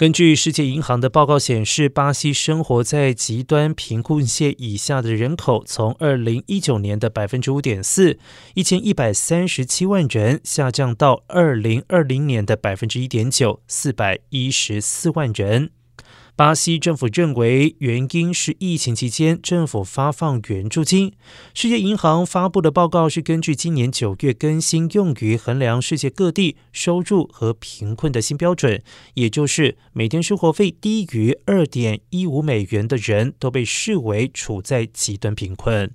根据世界银行的报告显示，巴西生活在极端贫困线以下的人口，从二零一九年的百分之五点四，一千一百三十七万人，下降到二零二零年的百分之一点九，四百一十四万人。巴西政府认为，原因是疫情期间政府发放援助金。世界银行发布的报告是根据今年九月更新用于衡量世界各地收入和贫困的新标准，也就是每天生活费低于二点一五美元的人都被视为处在极端贫困。